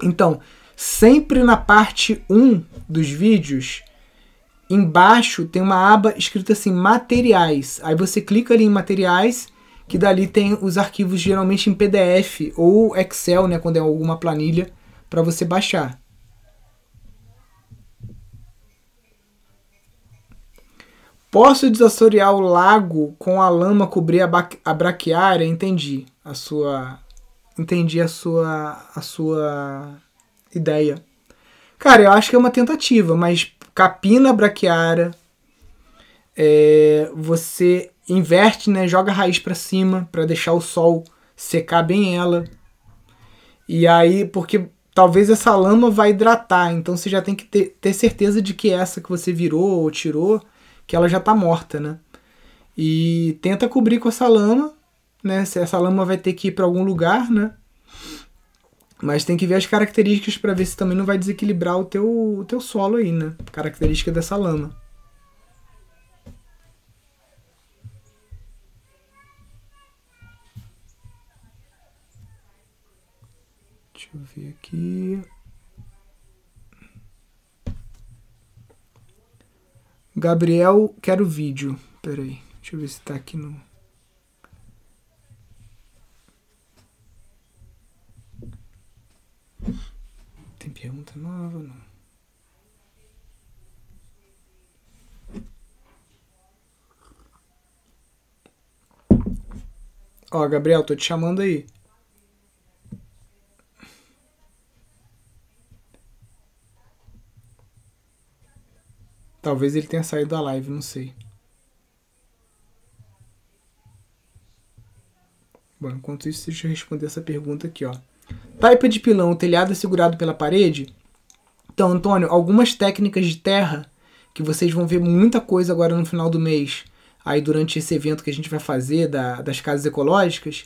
Então, sempre na parte 1 dos vídeos, embaixo tem uma aba escrita assim, materiais. Aí você clica ali em materiais, que dali tem os arquivos geralmente em PDF ou Excel, né, quando é alguma planilha, para você baixar. Posso desassorear o lago com a lama cobrir a, a braquiária? Entendi a sua. Entendi a sua. a sua ideia. Cara, eu acho que é uma tentativa, mas capina braquiária. É, você inverte, né? Joga a raiz para cima para deixar o sol secar bem ela. E aí, porque talvez essa lama vai hidratar, então você já tem que ter, ter certeza de que essa que você virou ou tirou que ela já está morta, né? E tenta cobrir com essa lama, né? Essa lama vai ter que ir para algum lugar, né? Mas tem que ver as características para ver se também não vai desequilibrar o teu, o teu solo aí, né? Característica dessa lama. Eu ver aqui. Gabriel, quero vídeo. Pera aí, deixa eu ver se tá aqui no. Tem pergunta nova não? Ó, Gabriel, tô te chamando aí. Talvez ele tenha saído da live, não sei. Bom, enquanto isso, deixa eu responder essa pergunta aqui, ó. Taipa de pilão, o telhado é segurado pela parede? Então, Antônio, algumas técnicas de terra que vocês vão ver muita coisa agora no final do mês, aí durante esse evento que a gente vai fazer da, das casas ecológicas,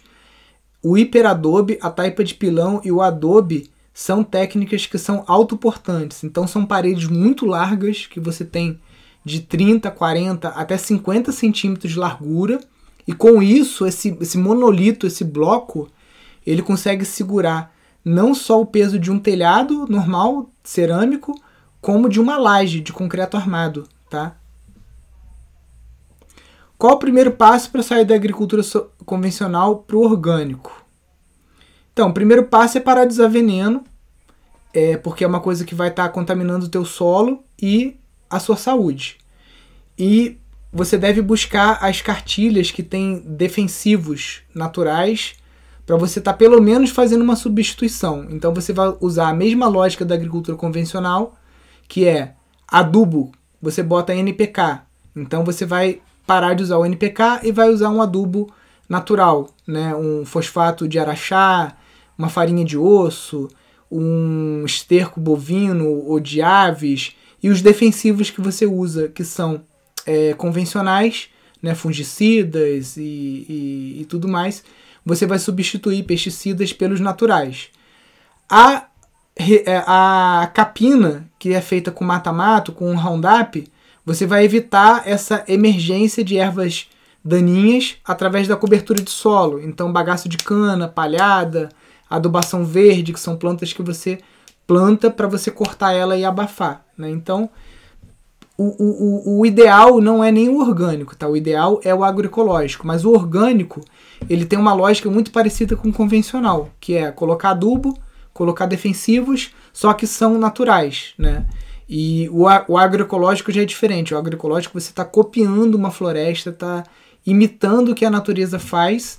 o hiperadobe, a taipa de pilão e o adobe são técnicas que são autoportantes. Então são paredes muito largas que você tem de 30, 40 até 50 centímetros de largura. E com isso, esse, esse monolito, esse bloco, ele consegue segurar não só o peso de um telhado normal, cerâmico, como de uma laje de concreto armado, tá? Qual o primeiro passo para sair da agricultura convencional para o orgânico? Então, o primeiro passo é parar de usar veneno, é, porque é uma coisa que vai estar tá contaminando o teu solo e a sua saúde. E você deve buscar as cartilhas que têm defensivos naturais para você estar tá pelo menos fazendo uma substituição. Então você vai usar a mesma lógica da agricultura convencional, que é adubo, você bota NPK. Então você vai parar de usar o NPK e vai usar um adubo natural, né? Um fosfato de araxá, uma farinha de osso, um esterco bovino ou de aves e os defensivos que você usa, que são é, convencionais, né, fungicidas e, e, e, tudo mais, você vai substituir pesticidas pelos naturais. A, é, a capina, que é feita com mata-mato, com Roundup, você vai evitar essa emergência de ervas daninhas através da cobertura de solo. Então, bagaço de cana, palhada, adubação verde, que são plantas que você planta para você cortar ela e abafar. Né? Então, o, o, o ideal não é nem o orgânico, tá? O ideal é o agroecológico, mas o orgânico ele tem uma lógica muito parecida com o convencional, que é colocar adubo, colocar defensivos, só que são naturais, né? E o, o agroecológico já é diferente. O agroecológico você está copiando uma floresta, está imitando o que a natureza faz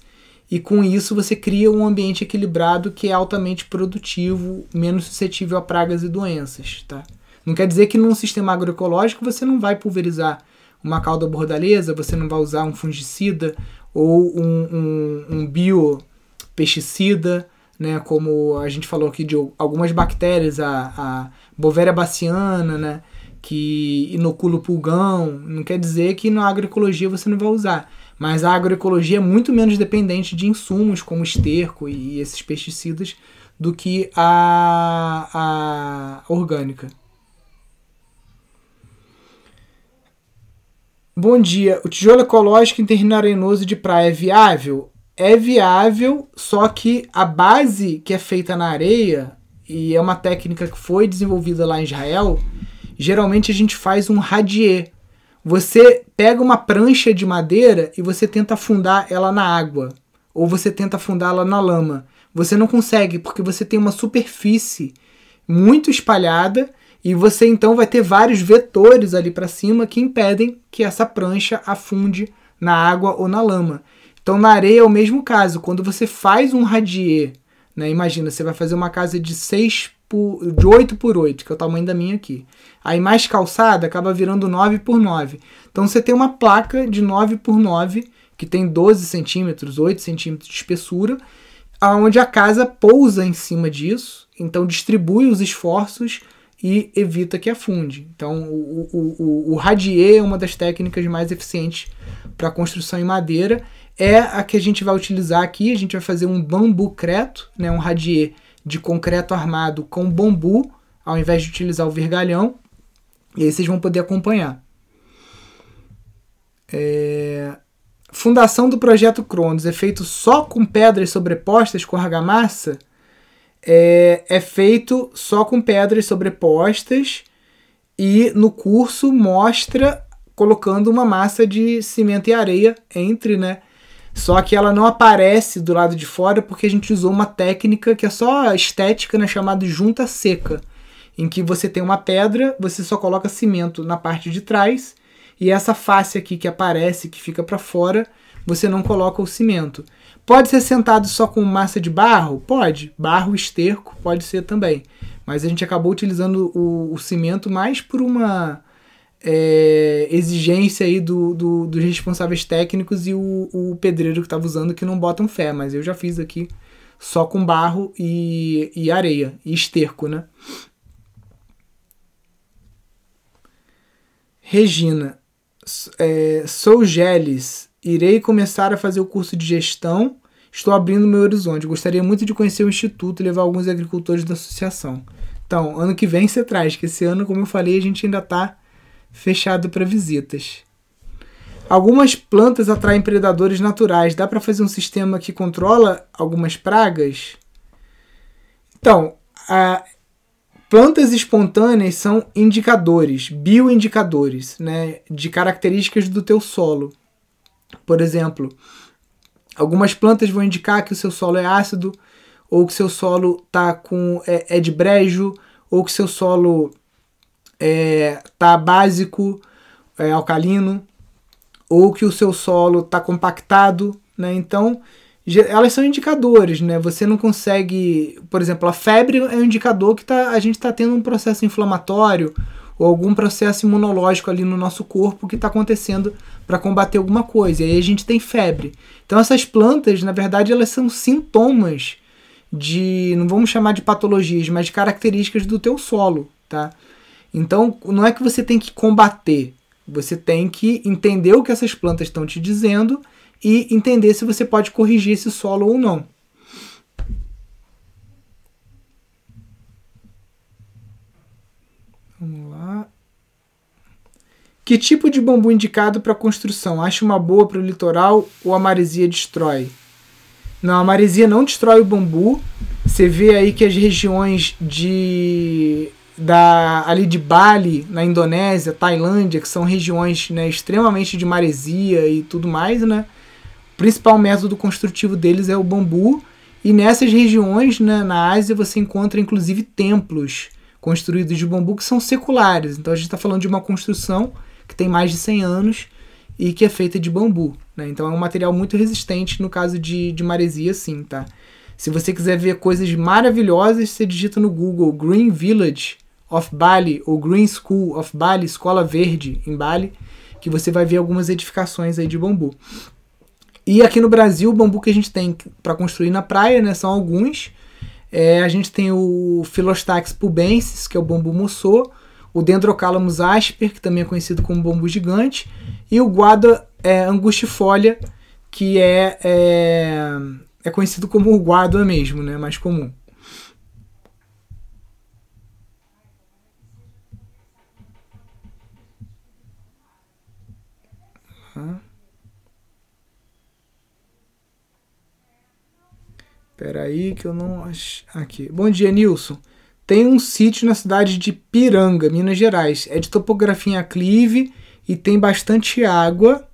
e com isso você cria um ambiente equilibrado que é altamente produtivo, menos suscetível a pragas e doenças, tá? Não quer dizer que num sistema agroecológico você não vai pulverizar uma cauda bordaleza, você não vai usar um fungicida ou um, um, um biopesticida, né, como a gente falou aqui de algumas bactérias, a, a Bovéria baciana, né, que inocula o pulgão, não quer dizer que na agroecologia você não vai usar. Mas a agroecologia é muito menos dependente de insumos como esterco e esses pesticidas do que a, a orgânica. Bom dia. O tijolo ecológico em terreno arenoso de praia é viável? É viável, só que a base que é feita na areia, e é uma técnica que foi desenvolvida lá em Israel, geralmente a gente faz um radier. Você pega uma prancha de madeira e você tenta afundar ela na água, ou você tenta afundá-la na lama. Você não consegue, porque você tem uma superfície muito espalhada e você então vai ter vários vetores ali para cima que impedem que essa prancha afunde na água ou na lama. Então na areia é o mesmo caso. Quando você faz um radier, né, imagina, você vai fazer uma casa de 6 por, de 8 por 8, que é o tamanho da minha aqui. Aí mais calçada acaba virando 9 por 9. Então você tem uma placa de 9 por 9 que tem 12 centímetros, 8 centímetros de espessura, aonde a casa pousa em cima disso, então distribui os esforços e evita que afunde. Então, o, o, o, o radier é uma das técnicas mais eficientes para construção em madeira. É a que a gente vai utilizar aqui. A gente vai fazer um bambu creto, né, um radier de concreto armado com bambu, ao invés de utilizar o vergalhão. E aí vocês vão poder acompanhar. É... Fundação do projeto Cronos é feito só com pedras sobrepostas com argamassa? é, é feito só com pedras sobrepostas e no curso mostra colocando uma massa de cimento e areia entre, né? Só que ela não aparece do lado de fora porque a gente usou uma técnica que é só estética, né, chamada junta seca, em que você tem uma pedra, você só coloca cimento na parte de trás e essa face aqui que aparece, que fica para fora, você não coloca o cimento. Pode ser sentado só com massa de barro? Pode. Barro, esterco, pode ser também. Mas a gente acabou utilizando o, o cimento mais por uma é, exigência aí do, do, dos responsáveis técnicos e o, o pedreiro que estava usando que não botam fé. Mas eu já fiz aqui só com barro e, e areia e esterco, né? Regina, é, sou Geles Irei começar a fazer o curso de gestão. Estou abrindo meu horizonte. Gostaria muito de conhecer o instituto e levar alguns agricultores da associação. Então, ano que vem você traz, que esse ano, como eu falei, a gente ainda está fechado para visitas. Algumas plantas atraem predadores naturais. Dá para fazer um sistema que controla algumas pragas? Então, a, plantas espontâneas são indicadores, bioindicadores, né, de características do teu solo. Por exemplo, algumas plantas vão indicar que o seu solo é ácido, ou que seu solo tá com é, é de brejo, ou que seu solo é, tá básico, é, alcalino, ou que o seu solo tá compactado, né? Então, elas são indicadores, né? Você não consegue, por exemplo, a febre é um indicador que tá, a gente está tendo um processo inflamatório ou algum processo imunológico ali no nosso corpo que está acontecendo para combater alguma coisa. E aí a gente tem febre. Então essas plantas, na verdade, elas são sintomas de, não vamos chamar de patologias, mas de características do teu solo, tá? Então não é que você tem que combater, você tem que entender o que essas plantas estão te dizendo e entender se você pode corrigir esse solo ou não. Vamos lá. Que tipo de bambu indicado para construção? Acha uma boa para o litoral ou a maresia destrói? Não, a maresia não destrói o bambu. Você vê aí que as regiões de da ali de Bali, na Indonésia, Tailândia, que são regiões né, extremamente de maresia e tudo mais, né? O principal método construtivo deles é o bambu. E nessas regiões, né, na Ásia, você encontra inclusive templos construídos de bambu que são seculares. Então a gente está falando de uma construção que tem mais de 100 anos e que é feita de bambu. Né? Então é um material muito resistente no caso de, de maresia, sim, tá? Se você quiser ver coisas maravilhosas, você digita no Google Green Village of Bali ou Green School of Bali, Escola Verde em Bali, que você vai ver algumas edificações aí de bambu. E aqui no Brasil, o bambu que a gente tem para construir na praia, né, são alguns. É, a gente tem o Philostax pubensis, que é o bambu moçô, o Dendrocalamus asper, que também é conhecido como bambu gigante, e o Guada é, angustifolia, que é, é, é conhecido como o guada mesmo, né, mais comum. Espera aí que eu não acho. Aqui. Bom dia, Nilson. Tem um sítio na cidade de Piranga, Minas Gerais. É de topografia aclive e tem bastante água,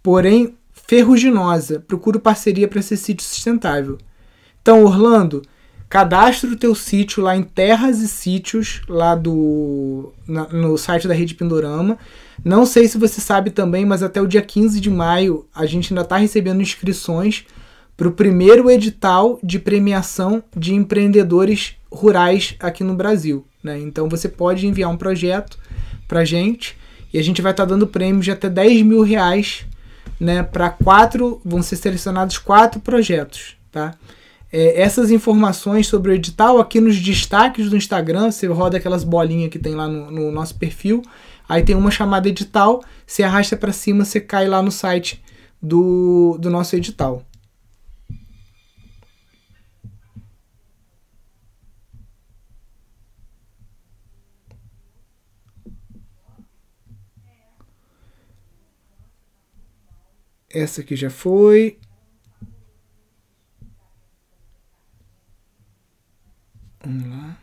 porém ferruginosa. Procuro parceria para esse sítio sustentável. Então, Orlando, cadastre o teu sítio lá em Terras e Sítios, lá do na, no site da Rede Pindorama. Não sei se você sabe também, mas até o dia 15 de maio a gente ainda está recebendo inscrições para o primeiro edital de premiação de empreendedores rurais aqui no Brasil. Né? Então você pode enviar um projeto para gente e a gente vai estar tá dando prêmios de até 10 mil reais né, para quatro, vão ser selecionados quatro projetos. Tá? É, essas informações sobre o edital aqui nos destaques do Instagram, você roda aquelas bolinhas que tem lá no, no nosso perfil, aí tem uma chamada edital, você arrasta para cima, você cai lá no site do, do nosso edital. Essa aqui já foi. Vamos lá.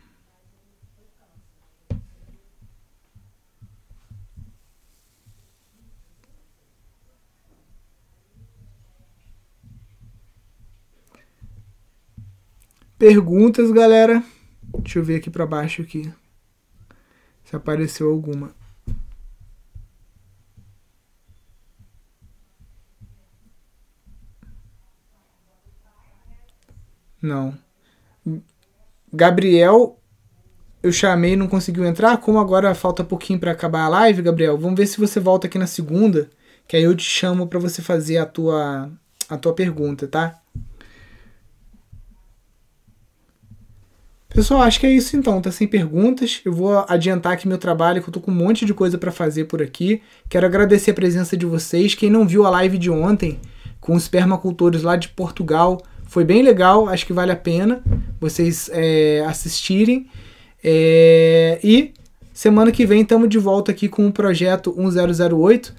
Perguntas, galera. Deixa eu ver aqui para baixo aqui. Se apareceu alguma. Não. Gabriel, eu chamei não conseguiu entrar. Como agora falta pouquinho para acabar a live, Gabriel, vamos ver se você volta aqui na segunda, que aí eu te chamo para você fazer a tua a tua pergunta, tá? Pessoal, acho que é isso então, tá sem perguntas. Eu vou adiantar aqui meu trabalho, que eu tô com um monte de coisa para fazer por aqui. Quero agradecer a presença de vocês. Quem não viu a live de ontem com os permacultores lá de Portugal, foi bem legal, acho que vale a pena vocês é, assistirem. É, e semana que vem estamos de volta aqui com o projeto 1008.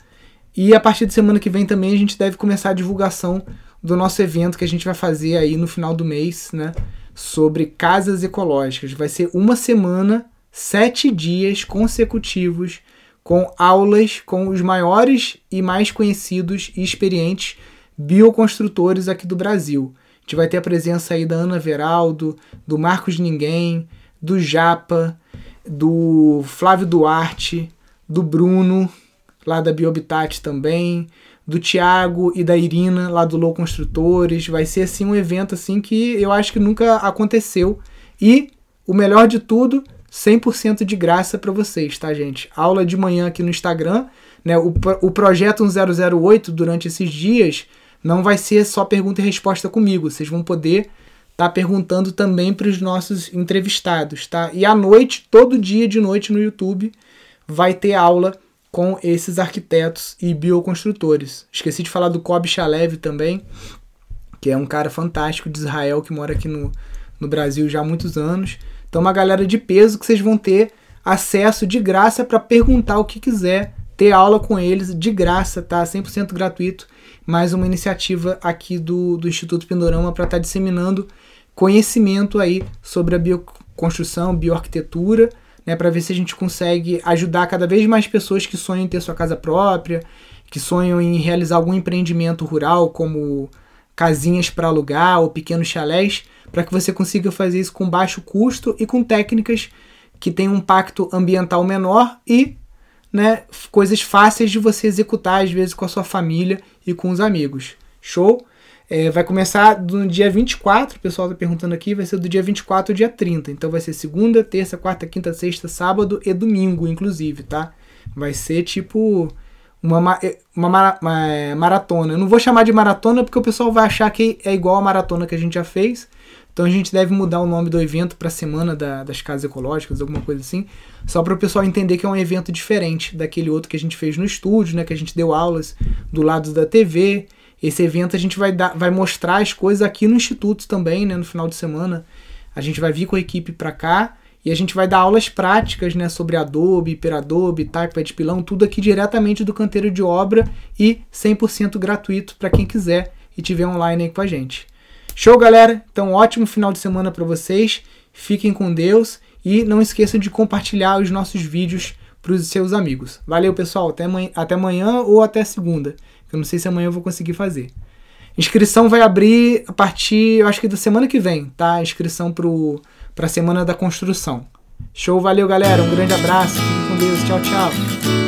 E a partir de semana que vem também a gente deve começar a divulgação do nosso evento que a gente vai fazer aí no final do mês, né? Sobre casas ecológicas. Vai ser uma semana, sete dias consecutivos, com aulas com os maiores e mais conhecidos e experientes bioconstrutores aqui do Brasil. Gente vai ter a presença aí da Ana Veraldo, do Marcos Ninguém, do Japa, do Flávio Duarte, do Bruno, lá da Biohabitat também, do Tiago e da Irina, lá do Low Construtores. Vai ser assim um evento assim que eu acho que nunca aconteceu. E o melhor de tudo, 100% de graça para vocês, tá, gente? Aula de manhã aqui no Instagram, né? O, o projeto 1008 durante esses dias não vai ser só pergunta e resposta comigo. Vocês vão poder estar tá perguntando também para os nossos entrevistados, tá? E à noite, todo dia de noite no YouTube, vai ter aula com esses arquitetos e bioconstrutores. Esqueci de falar do Kobe Shalev também, que é um cara fantástico de Israel que mora aqui no, no Brasil já há muitos anos. Então, uma galera de peso que vocês vão ter acesso de graça para perguntar o que quiser, ter aula com eles de graça, tá? 100% gratuito. Mais uma iniciativa aqui do, do Instituto Pindorama para estar tá disseminando conhecimento aí sobre a bioconstrução, bioarquitetura né, para ver se a gente consegue ajudar cada vez mais pessoas que sonham em ter sua casa própria, que sonham em realizar algum empreendimento rural, como casinhas para alugar ou pequenos chalés, para que você consiga fazer isso com baixo custo e com técnicas que têm um impacto ambiental menor e né, coisas fáceis de você executar, às vezes, com a sua família e com os amigos. Show? É, vai começar no dia 24, o pessoal está perguntando aqui, vai ser do dia 24 ao dia 30. Então vai ser segunda, terça, quarta, quinta, sexta, sábado e domingo, inclusive, tá? Vai ser tipo uma, é, uma, uma é, maratona. Eu não vou chamar de maratona porque o pessoal vai achar que é igual a maratona que a gente já fez. Então a gente deve mudar o nome do evento para Semana da, das Casas Ecológicas, alguma coisa assim, só para o pessoal entender que é um evento diferente daquele outro que a gente fez no estúdio, né? Que a gente deu aulas do lado da TV esse evento a gente vai, dar, vai mostrar as coisas aqui no Instituto também, né, no final de semana. A gente vai vir com a equipe para cá e a gente vai dar aulas práticas né, sobre Adobe, HyperAdobe, Typepad Pilão, tudo aqui diretamente do canteiro de obra e 100% gratuito para quem quiser e tiver online aí com a gente. Show, galera? Então, ótimo final de semana para vocês. Fiquem com Deus e não esqueçam de compartilhar os nossos vídeos para os seus amigos. Valeu, pessoal. Até, até amanhã ou até segunda. Eu não sei se amanhã eu vou conseguir fazer. Inscrição vai abrir a partir, eu acho que da semana que vem, tá? Inscrição para a semana da construção. Show, valeu galera, um grande abraço, fique com Deus, tchau, tchau.